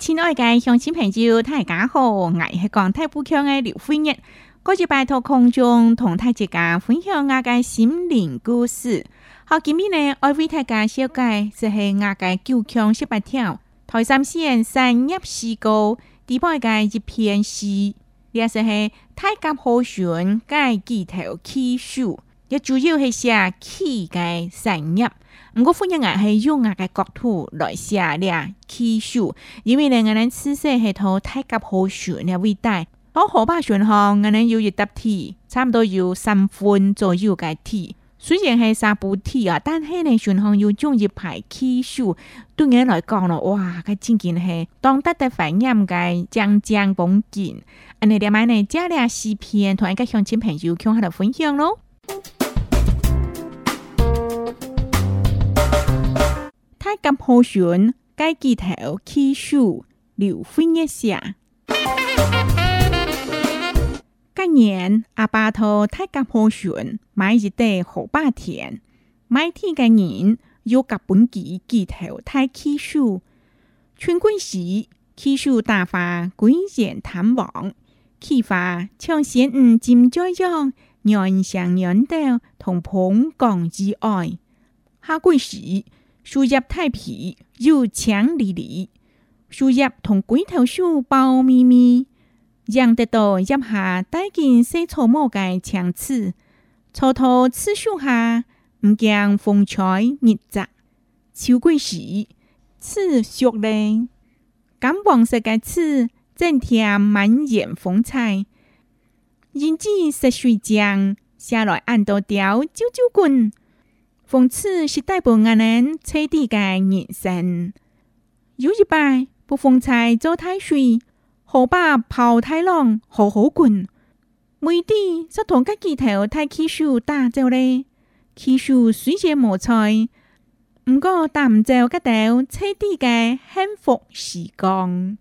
亲爱的乡亲朋友，大家好，我是广泰富强的刘慧玉。我就拜托空中同大家分享我的心灵故事。好，今天呢，我为大家小解，就是我的九腔十八条。台山县三凹西沟，第八的一篇诗，也是是太甲和源，该巨头起首。要主要系写企嘅产业，唔过欢迎我系用我嘅国土来写两企书，因为呢，我哋书写系套太格好选嘅地带，我好北选行我哋要一笪地，差唔多要三分左右嘅地，虽然系三部地啊，但系呢，选行要种一排企树，对我来讲咯，哇，佢真嘅系当得得怀念嘅将将风景，我哋点解呢加两视频同我哋乡亲朋友响下度分享咯。高坡村盖起留回一下。那年阿爸托太高坡村买一袋好白田，买天的人有甲本几几头太起数。春归时，起数大发，鬼见贪旺，启发抢先人金脚样。年上年下同朋港之爱。下归时。树叶太皮又强里里，树叶同鬼头树包咪咪，让得到叶下带进细草木嘅强刺，草头刺树下唔惊风吹日杂，秋季时刺熟呢，金黄色嘅刺增添满眼风采，然至是水浆下来按多条揪揪棍。讽刺是代表我人彻底嘅人生，有一摆，不放菜做太水，好把泡太浪，好好滚。每滴，则同个几头太起数打招咧，起数水节冇菜，毋过打唔着个头，彻底的幸福时光。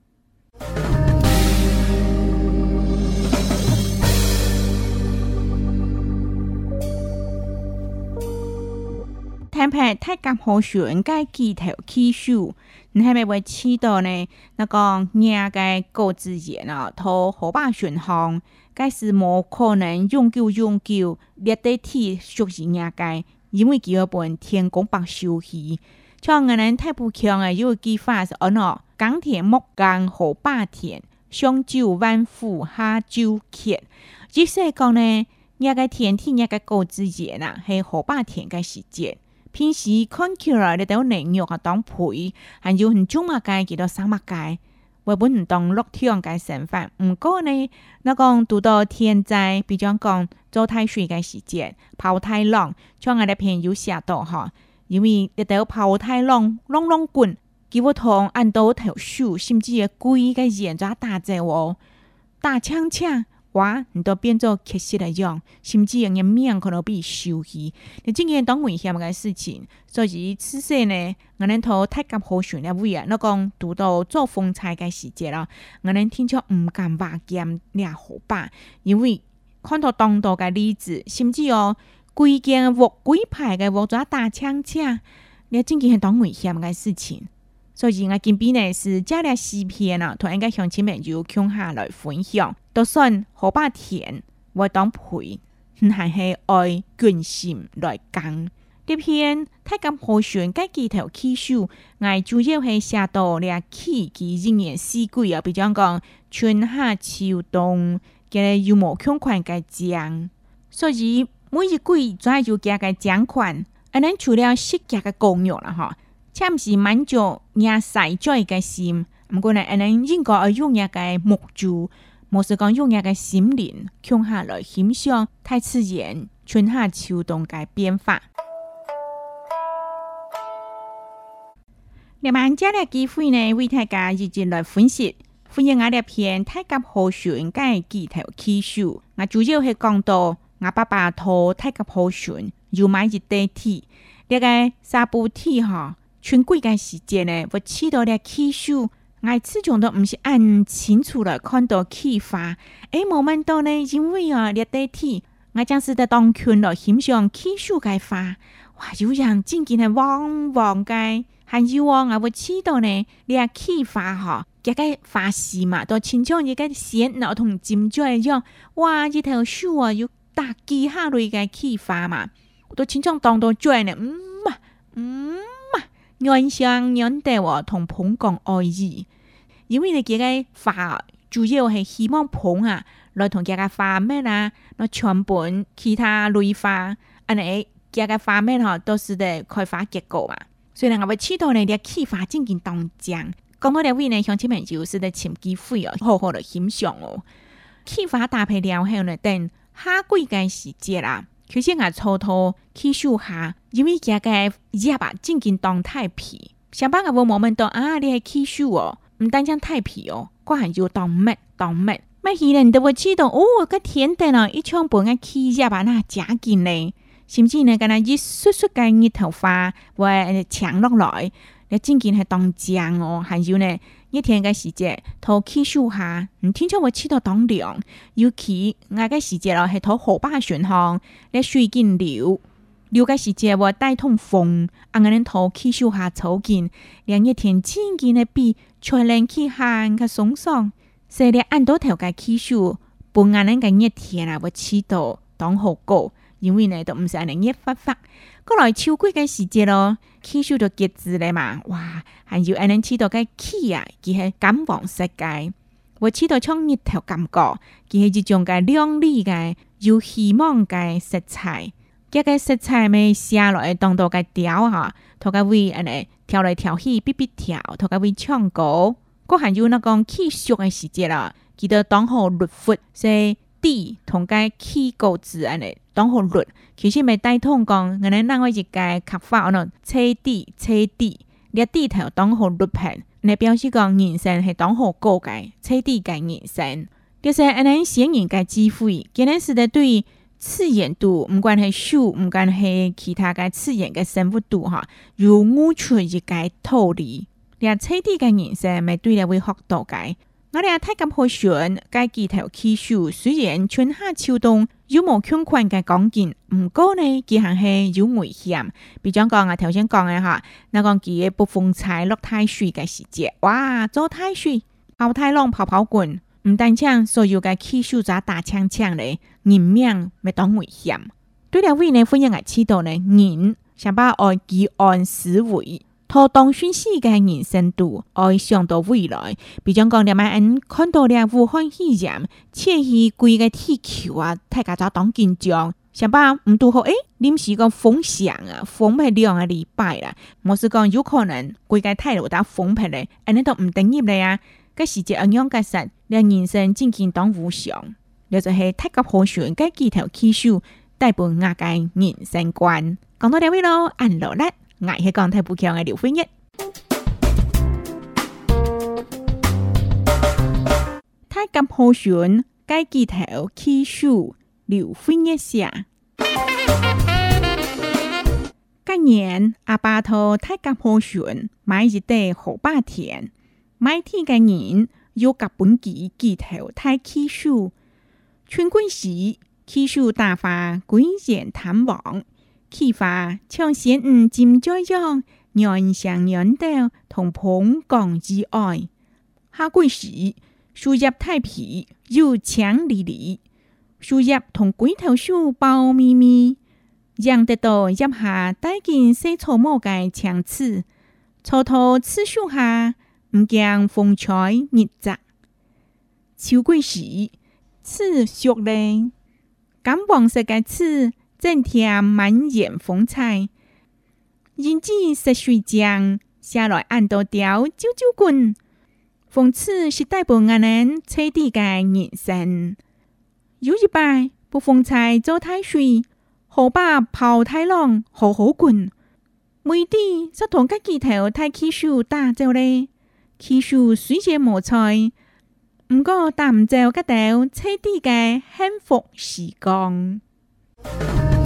坦白，太监好应该巨头起手。你坦白会起到呢？那个年该高资源啊，托火霸选风，该是无可能永久永久立得起熟是年该，因为基本天公不收气。像我们太不强个一个计划是安喏：钢铁、木钢、火霸田，上州、万户下州铁。即说讲呢，年该天天年该高资源啊，系火霸田该时间。平时看起来你都我内肉啊，当皮，还有唔足擘界几多三擘街，我本唔当落天降界神罚。唔过呢，那讲读到天灾，比如讲做太水嘅时节，跑太浪，像我哋朋友写到吼，因为一条跑太浪，浪浪滚，几乎同按到条树，甚至系鬼嘅形状大只我，大枪枪。你都变做乞食来样，甚至用个命可能被收去。你真嘅系当危险嘅事情。所以此时呢，我哋度太国好想了位啊，那讲读到做风采嘅时节咯，我哋听起唔敢话剑两好把，因为看到当多嘅例子，甚至哦贵剑无规牌嘅无遮大枪枪，你真嘅系当危险嘅事情。所以我今边呢是遮了视片啊，同一个乡亲下来分享，都算好巴甜，我当陪，但系爱全心来讲。这篇太咁好选该镜头起手，我主要系写到了起四一年四季啊，比较讲春夏秋冬，跟住有无奖款嘅奖。所以每一季就就加个奖款，可能除了适吉的功用了吼。恰是满足伢晒在嘅心，毋过呢，安尼应该用一个目注，无是讲用一个心灵，向下来欣赏，太刺眼，春夏秋冬嘅变化。那慢，借日个机会呢，为大家一起来分析，欢迎我个片《太泰格顺，选》个技起手。我主要系讲到，我爸爸投《太格豪顺，又买一堆铁，那个纱布铁吼。春季干时节呢？我起到了气修，我始终都唔是按清楚了看到气化。诶，我们到呢因为啊，你代替我正是在当群了欣赏气修开花，哇，有人静静系望望街，还有我啊会起到呢，你气化哈，一个发丝嘛，都秦腔一个鲜脑同金嘴一样，哇，一条树啊有大几下类嘅气发嘛，都秦腔当到嘴呢，嗯嘛。原上原地喎，同捧讲爱意，因为呢几嘅花主要系希望捧啊，来同其他花咩啊，那全本其他类花，啊你其他花咩吼都是得开花结果嘛。所以呢，我会知道呢，啲启发正经当将，咁我哋为呢，乡亲们就识得前机会哦，好好嚟欣赏哦。启发搭配了后呢，等下季嘅时节啦。其实我搓搓去手下，因为家个热吧，正经当太皮。上班我话，我们都啊，你系起手哦，唔单将太皮哦，个下又当咩当咩。麦皮人就会知道哦，个天冷啊，一穿半个起热吧，那假紧嘞，甚至呢个那一疏疏个热头发会抢落来，你正经系当正哦，还有呢。一天嘅时节，土气收下，唔天说我起到当凉，要起我嘅时节咯，系土河坝巡航，咧水紧流，流嘅时节我带通风，晏晏人土气收下草根，两一天千斤的比才能气寒嘅松爽，所以按多头嘅气数，不夜人嘅一天啊，我起到当好过，因为呢都唔是安尼热发发。过来秋季嘅时节咯，气受着叶子咧嘛，哇！还有安尼吃到嘅气啊，佢系感冒色界，我吃到像日头感觉，佢系一种嘅亮丽嘅有希望嘅食材。嘅个食材咪写落嚟当到嘅调吼，托个为安尼跳来跳去，哔哔跳，托个为唱歌。嗰还有嗱个气熟嘅时节啦，记得当好入佛，说地同嘅气固子安尼。当红律，其实咪大通讲，我哋另外一间刻发嗰个草地，草地，地头当红律屏，你表示讲人生系当红过嘅，草底嘅人生，就是我哋显眼嘅指挥，今日使得对刺眼度唔管系树，唔管系其他嘅刺眼嘅生物度哈，如乌鹊一间道理，你彻底嘅人生，咪对你会学到嘅。我哋啊睇紧会该家几条气修，虽然春夏秋冬有冇相款嘅讲件，唔过呢，佢还系有危险。比如讲啊，头先讲嘅哈，那讲佢个不风采落太水嘅时节，哇，做太水，跑太浪，跑跑滚，唔单止所有嘅气修者打枪枪咧，人命咪当危险。对啦，为呢，欢迎要知道呢，人想把爱结安死回。他当选世界人生度，爱想到未来。比如讲，点解我看到了武汉肺炎，车去规个铁球啊，大家就当紧张。想吧，唔都好，诶，临时个封箱啊，封皮两个礼拜啦。莫是讲有可能规个铁路打封皮安尼都唔等热嚟啊。嗰时节样样结实，让人生真系当无常。又就系太急好转，加几条气数，带伴我嘅人生观。讲到这位咯，安落叻。ngại hay còn thay bù kiều nghe điệu phím nhé. Thái cầm hồ sườn cái kỳ thảo kiều phím nhé xíạ. Cái năn, A Ba To Thái cầm hồ sườn mày một đợt họp ba tiền. Mấy thím cái năn, u gặp bốn kỹ kỳ thảo Thái kiều phím. Xuân quen sĩ, kiều phím đa pha quen diện thắm vắng. 启发抢先唔金在阳，原上原豆同盆降之爱。下季时树叶太皮，又强丽丽，树叶同鬼头树包咪咪，让得到叶下带劲细草木嘅墙刺，草头刺树下唔惊风吹日炙。秋季时，刺熟嘞，感黄色嘅刺。整天满眼风采。人子十岁将，下来按到条啾啾棍，讽刺是大安人彻底嘅人生。有一摆，不风菜做太岁，好把跑太郎好好滚。每天在同个几头太起手大走咧，起手虽然无菜，不过打唔着嗰头彻底嘅幸福时光。Thank you.